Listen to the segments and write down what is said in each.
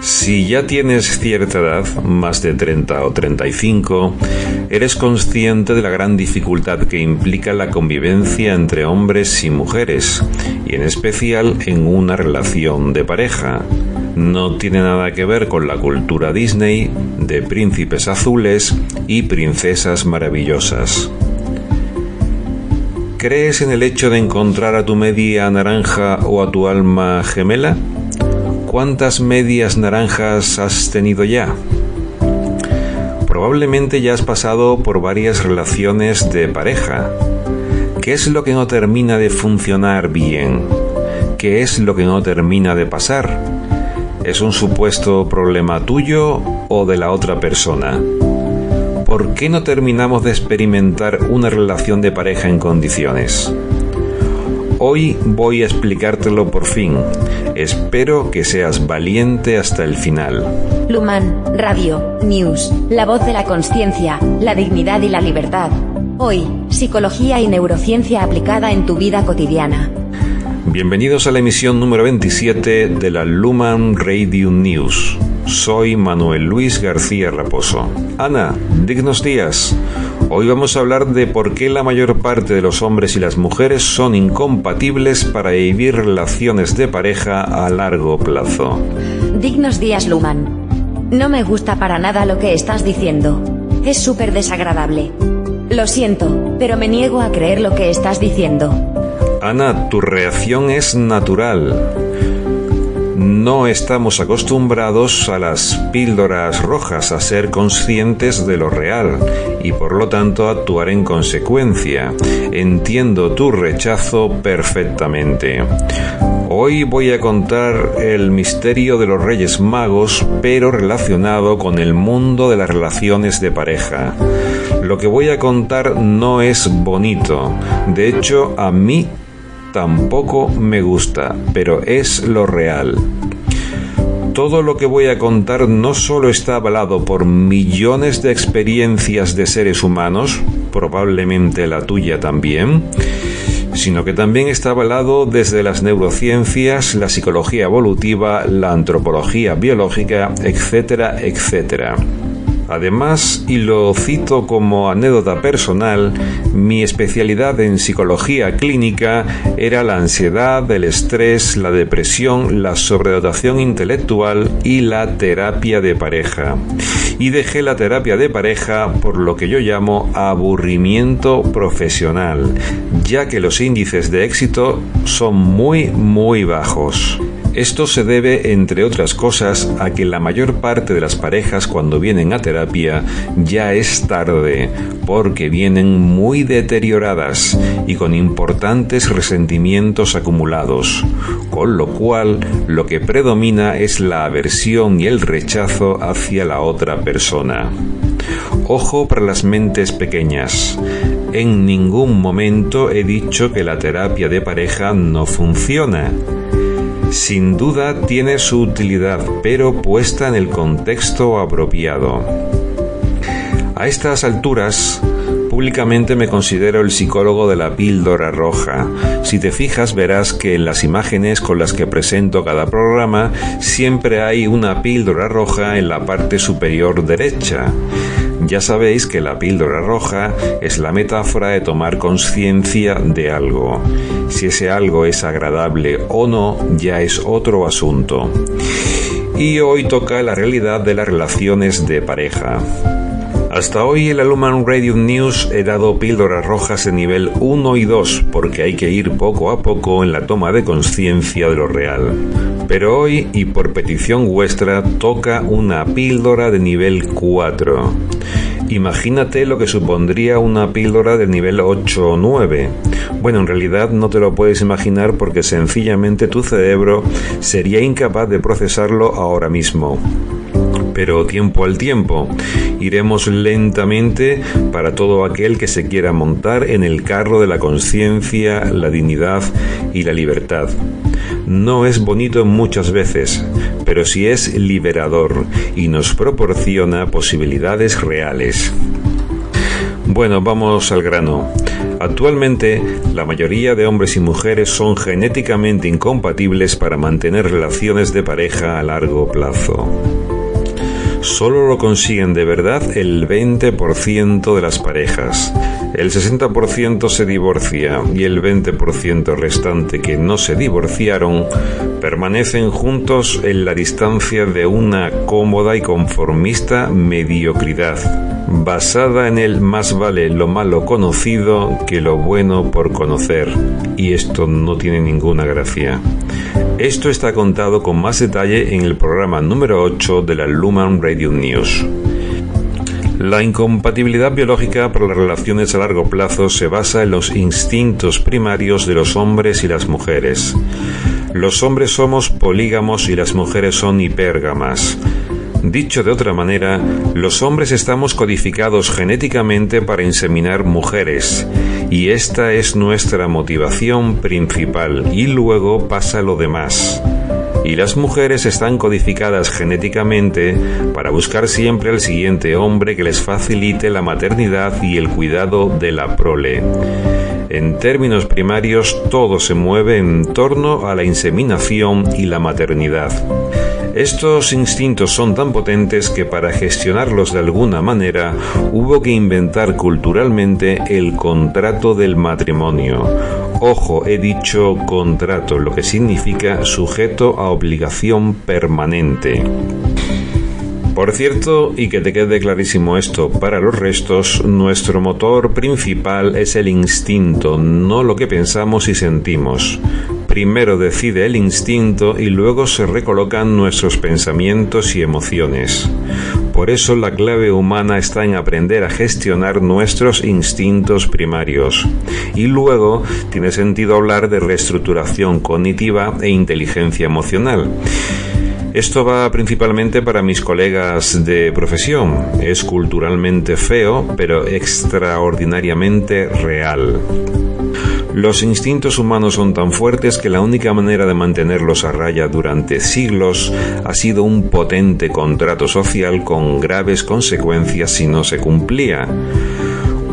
Si ya tienes cierta edad, más de 30 o 35, eres consciente de la gran dificultad que implica la convivencia entre hombres y mujeres, y en especial en una relación de pareja. No tiene nada que ver con la cultura Disney de príncipes azules y princesas maravillosas. ¿Crees en el hecho de encontrar a tu media naranja o a tu alma gemela? ¿Cuántas medias naranjas has tenido ya? Probablemente ya has pasado por varias relaciones de pareja. ¿Qué es lo que no termina de funcionar bien? ¿Qué es lo que no termina de pasar? ¿Es un supuesto problema tuyo o de la otra persona? ¿Por qué no terminamos de experimentar una relación de pareja en condiciones? Hoy voy a explicártelo por fin. Espero que seas valiente hasta el final. Luman, Radio, News, la voz de la conciencia, la dignidad y la libertad. Hoy, psicología y neurociencia aplicada en tu vida cotidiana. Bienvenidos a la emisión número 27 de la Luman Radio News. Soy Manuel Luis García Raposo. Ana, dignos días. Hoy vamos a hablar de por qué la mayor parte de los hombres y las mujeres son incompatibles para vivir relaciones de pareja a largo plazo. Dignos días, Luman. No me gusta para nada lo que estás diciendo. Es súper desagradable. Lo siento, pero me niego a creer lo que estás diciendo. Ana, tu reacción es natural no estamos acostumbrados a las píldoras rojas, a ser conscientes de lo real y por lo tanto actuar en consecuencia. Entiendo tu rechazo perfectamente. Hoy voy a contar el misterio de los Reyes Magos, pero relacionado con el mundo de las relaciones de pareja. Lo que voy a contar no es bonito. De hecho, a mí tampoco me gusta, pero es lo real. Todo lo que voy a contar no solo está avalado por millones de experiencias de seres humanos, probablemente la tuya también, sino que también está avalado desde las neurociencias, la psicología evolutiva, la antropología biológica, etcétera, etcétera. Además, y lo cito como anécdota personal, mi especialidad en psicología clínica era la ansiedad, el estrés, la depresión, la sobredotación intelectual y la terapia de pareja. Y dejé la terapia de pareja por lo que yo llamo aburrimiento profesional, ya que los índices de éxito son muy, muy bajos. Esto se debe, entre otras cosas, a que la mayor parte de las parejas cuando vienen a terapia ya es tarde, porque vienen muy deterioradas y con importantes resentimientos acumulados, con lo cual lo que predomina es la aversión y el rechazo hacia la otra persona. Ojo para las mentes pequeñas. En ningún momento he dicho que la terapia de pareja no funciona sin duda tiene su utilidad, pero puesta en el contexto apropiado. A estas alturas, públicamente me considero el psicólogo de la píldora roja. Si te fijas verás que en las imágenes con las que presento cada programa siempre hay una píldora roja en la parte superior derecha. Ya sabéis que la píldora roja es la metáfora de tomar conciencia de algo. Si ese algo es agradable o no, ya es otro asunto. Y hoy toca la realidad de las relaciones de pareja. Hasta hoy en la Luman Radio News he dado píldoras rojas de nivel 1 y 2 porque hay que ir poco a poco en la toma de conciencia de lo real. Pero hoy, y por petición vuestra, toca una píldora de nivel 4. Imagínate lo que supondría una píldora del nivel 8 o 9. Bueno, en realidad no te lo puedes imaginar porque sencillamente tu cerebro sería incapaz de procesarlo ahora mismo pero tiempo al tiempo. Iremos lentamente para todo aquel que se quiera montar en el carro de la conciencia, la dignidad y la libertad. No es bonito muchas veces, pero sí es liberador y nos proporciona posibilidades reales. Bueno, vamos al grano. Actualmente, la mayoría de hombres y mujeres son genéticamente incompatibles para mantener relaciones de pareja a largo plazo solo lo consiguen de verdad el 20% de las parejas. El 60% se divorcia y el 20% restante que no se divorciaron permanecen juntos en la distancia de una cómoda y conformista mediocridad, basada en el más vale lo malo conocido que lo bueno por conocer. Y esto no tiene ninguna gracia. Esto está contado con más detalle en el programa número 8 de la Luman Radio News. La incompatibilidad biológica para las relaciones a largo plazo se basa en los instintos primarios de los hombres y las mujeres. Los hombres somos polígamos y las mujeres son hipérgamas. Dicho de otra manera, los hombres estamos codificados genéticamente para inseminar mujeres, y esta es nuestra motivación principal, y luego pasa lo demás. Y las mujeres están codificadas genéticamente para buscar siempre al siguiente hombre que les facilite la maternidad y el cuidado de la prole. En términos primarios, todo se mueve en torno a la inseminación y la maternidad. Estos instintos son tan potentes que para gestionarlos de alguna manera hubo que inventar culturalmente el contrato del matrimonio. Ojo, he dicho contrato, lo que significa sujeto a obligación permanente. Por cierto, y que te quede clarísimo esto, para los restos, nuestro motor principal es el instinto, no lo que pensamos y sentimos. Primero decide el instinto y luego se recolocan nuestros pensamientos y emociones. Por eso la clave humana está en aprender a gestionar nuestros instintos primarios. Y luego tiene sentido hablar de reestructuración cognitiva e inteligencia emocional. Esto va principalmente para mis colegas de profesión. Es culturalmente feo, pero extraordinariamente real. Los instintos humanos son tan fuertes que la única manera de mantenerlos a raya durante siglos ha sido un potente contrato social con graves consecuencias si no se cumplía.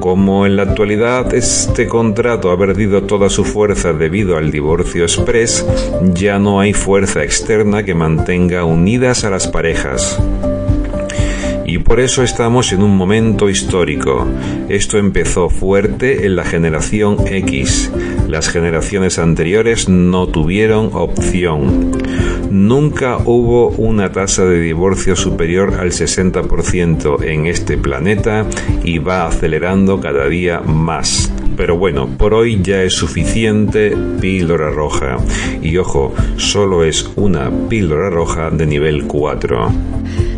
Como en la actualidad este contrato ha perdido toda su fuerza debido al divorcio express, ya no hay fuerza externa que mantenga unidas a las parejas. Y por eso estamos en un momento histórico. Esto empezó fuerte en la generación X. Las generaciones anteriores no tuvieron opción. Nunca hubo una tasa de divorcio superior al 60% en este planeta y va acelerando cada día más. Pero bueno, por hoy ya es suficiente píldora roja. Y ojo, solo es una píldora roja de nivel 4.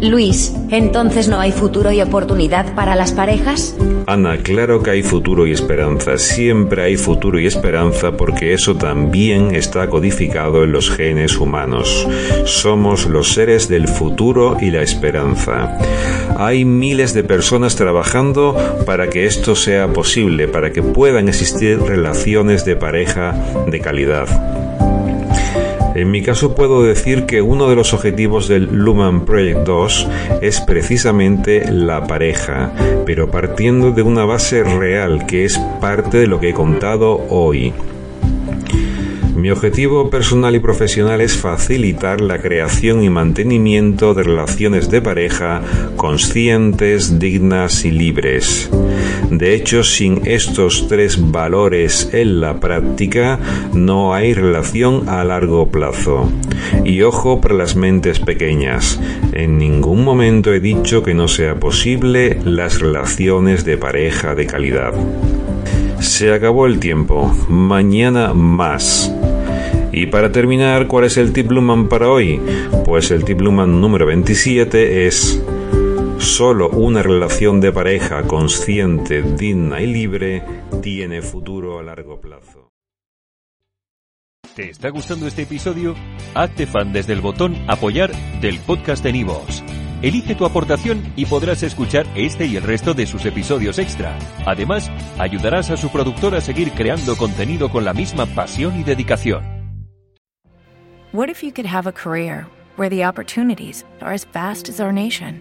Luis, ¿entonces no hay futuro y oportunidad para las parejas? Ana, claro que hay futuro y esperanza. Siempre hay futuro y esperanza porque eso también está codificado en los genes humanos. Somos los seres del futuro y la esperanza. Hay miles de personas trabajando para que esto sea posible, para que puedan existir relaciones de pareja de calidad. En mi caso puedo decir que uno de los objetivos del Luman Project 2 es precisamente la pareja, pero partiendo de una base real que es parte de lo que he contado hoy. Mi objetivo personal y profesional es facilitar la creación y mantenimiento de relaciones de pareja conscientes, dignas y libres. De hecho, sin estos tres valores en la práctica, no hay relación a largo plazo. Y ojo para las mentes pequeñas. En ningún momento he dicho que no sea posible las relaciones de pareja de calidad. Se acabó el tiempo. Mañana más. Y para terminar, ¿cuál es el tip Luman para hoy? Pues el tip Luman número 27 es Solo una relación de pareja consciente, digna y libre tiene futuro a largo plazo. ¿Te está gustando este episodio? Hazte fan desde el botón Apoyar del podcast de Nivos. Elige tu aportación y podrás escuchar este y el resto de sus episodios extra. Además, ayudarás a su productor a seguir creando contenido con la misma pasión y dedicación. What if you could have a career where the opportunities are as vast as our nation,